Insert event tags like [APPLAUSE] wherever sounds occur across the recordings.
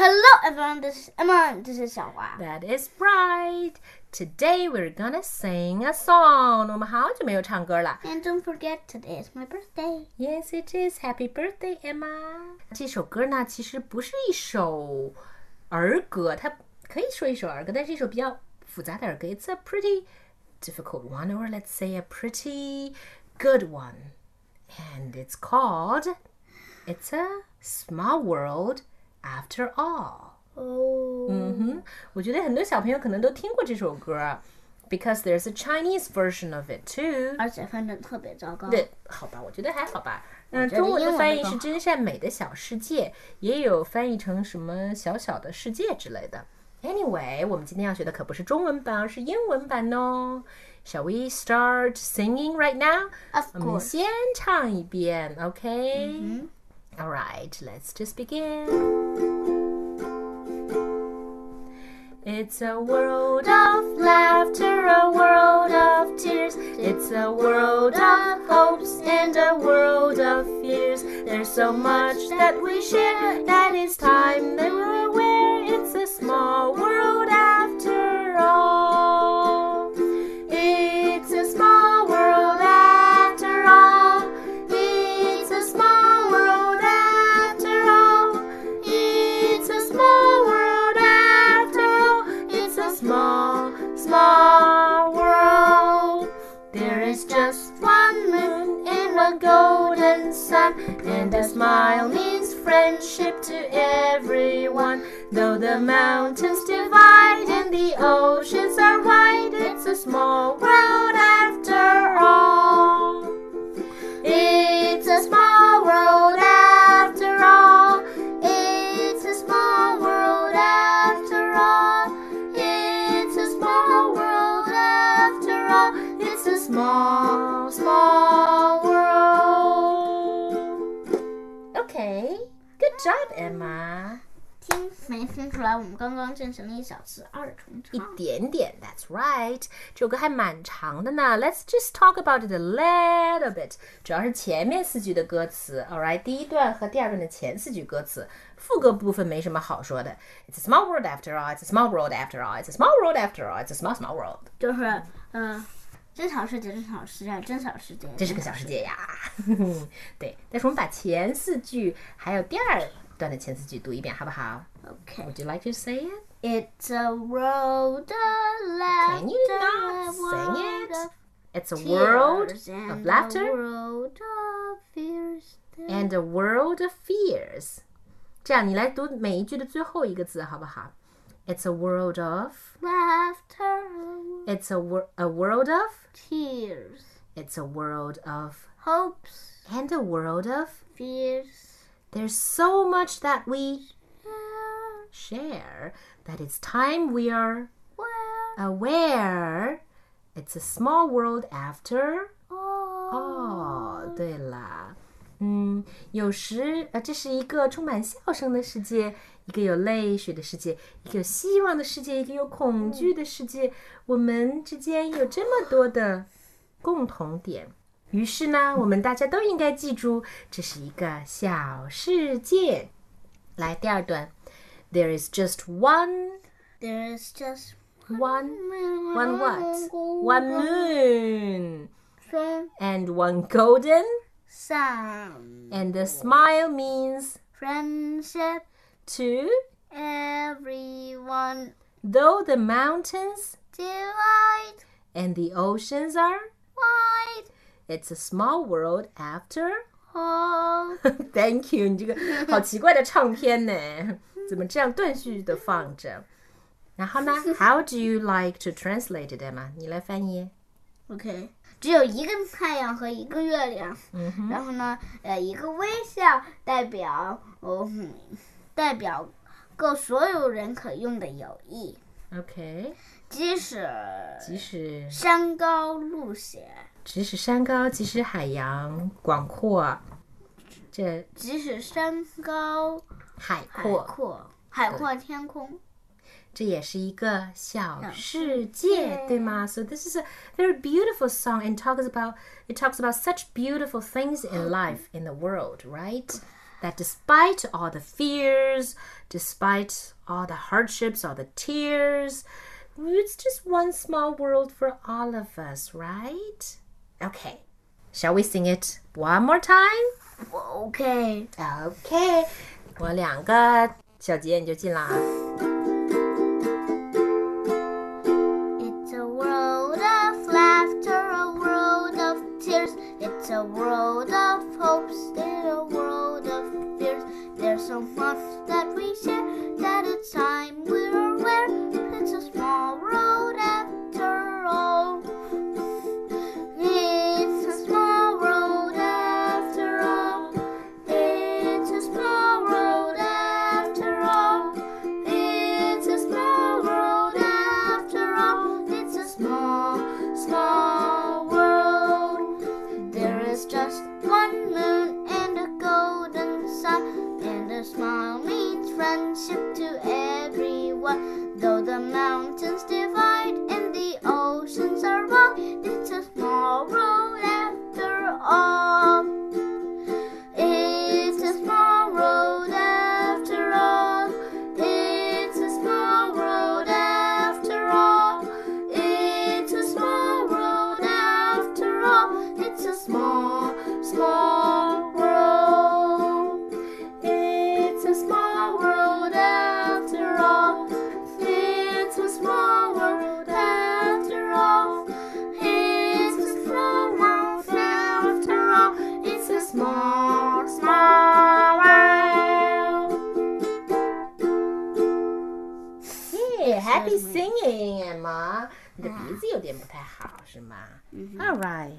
Hello everyone, this is Emma. This is 小华。 That is right. Today we're gonna sing a song. 我们好久没有唱歌了。 And don't forget, today is my birthday. Yes, it is. Happy birthday, Emma. 这首歌呢，其实不是一首儿歌，它可以说一首儿歌，但是一首比较复杂的儿歌。It's a pretty difficult one, or let's say a pretty good one. And it's called It's a Small World After All. 哦、嗯哼，我觉得很多小朋友可能都听过这首歌，because there's a Chinese version of it too. 而且翻译特别糟糕。对，好吧，我觉得还好吧。嗯，觉得中文的翻译是英文的更“真善美的小世界”，也有翻译成什么“小小的世界”之类的。Anyway，我们今天要学的可不是中文版，而是英文版哦。Shall we start singing right now？ Of 我们 course. 先唱一遍，OK？、嗯 All right, let's just begin. It's a world of laughter, a world of tears. It's a world of hopes and a world of fears. There's so much that we share that it's time that we're aware. It's a small world to everyone. Though the mountains divide and the oceans are wide, it's a small world after all. Job, Emma. 听没听出来？我们刚刚进行了一小次二重唱一。点点，That's right。这首歌还蛮长的呢。Let's just talk about it a little bit。主要是前面四句的歌词，All right，第一段和第二段的前四句歌词，副歌部分没什么好说的。It's a small world after all. It's a small world after all. It's a small world after all. It's a small small world. 就是呃，真小世界，真小世界，真小世界。这是个小世界呀。对，但是我们把前四句还有第二段的前四句读一遍，好不好 OK。？Would you like to say it? It's a world of laughter. Can you not sing it? It's a world of laughter. A world of fears. and a world of fears。这样，你来读每一句的最后一个字，好不好 It's a world of laughter. It's a, wor- a world of tears. It's a world of hopes and a world of fears. There's so much that we share that it's time we are aware. It's a small world after all. 对啦。嗯，有时呃，这是一个充满笑声的世界，一个有泪水的世界，一个有希望的世界，一个有恐惧的世界。我们之间有这么多的共同点，于是呢，我们大家都应该记住，这是一个小世界。来，第二段，There is just one There is just one one what one moon and one golden. Sun. And the smile means Friendship. to, Everyone. though the mountains Divide. and the oceans are, Wide. it's a small world after. All. [LAUGHS] Thank you，你这个好奇怪的唱片呢，怎么这样断续的放着？然后呢？How do [LAUGHS] you like to translate it, Emma？你来翻译。 OK，只有一个太阳和一个月亮，然后呢，呃，一个微笑代表，哦，嗯代表够所有人可用的友谊，OK，即使即使山高路险，即使山高，即使海洋广阔，这即使山高海海阔。阔，海阔天空。这也是一个小世界，对吗？So this is a very beautiful song and talks about it talks about such beautiful things in life in the world, right? that despite all the fears, despite all the hardships, all the tears, it's just one small world for all of us, right? Okay. Shall we sing it one more time? OK， OK，我两个小节你就进啦。 It's happy singing, Emma. 你的鼻子有点不太好，是吗？All right.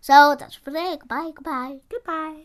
So that's for today. Goodbye, goodbye. Goodbye.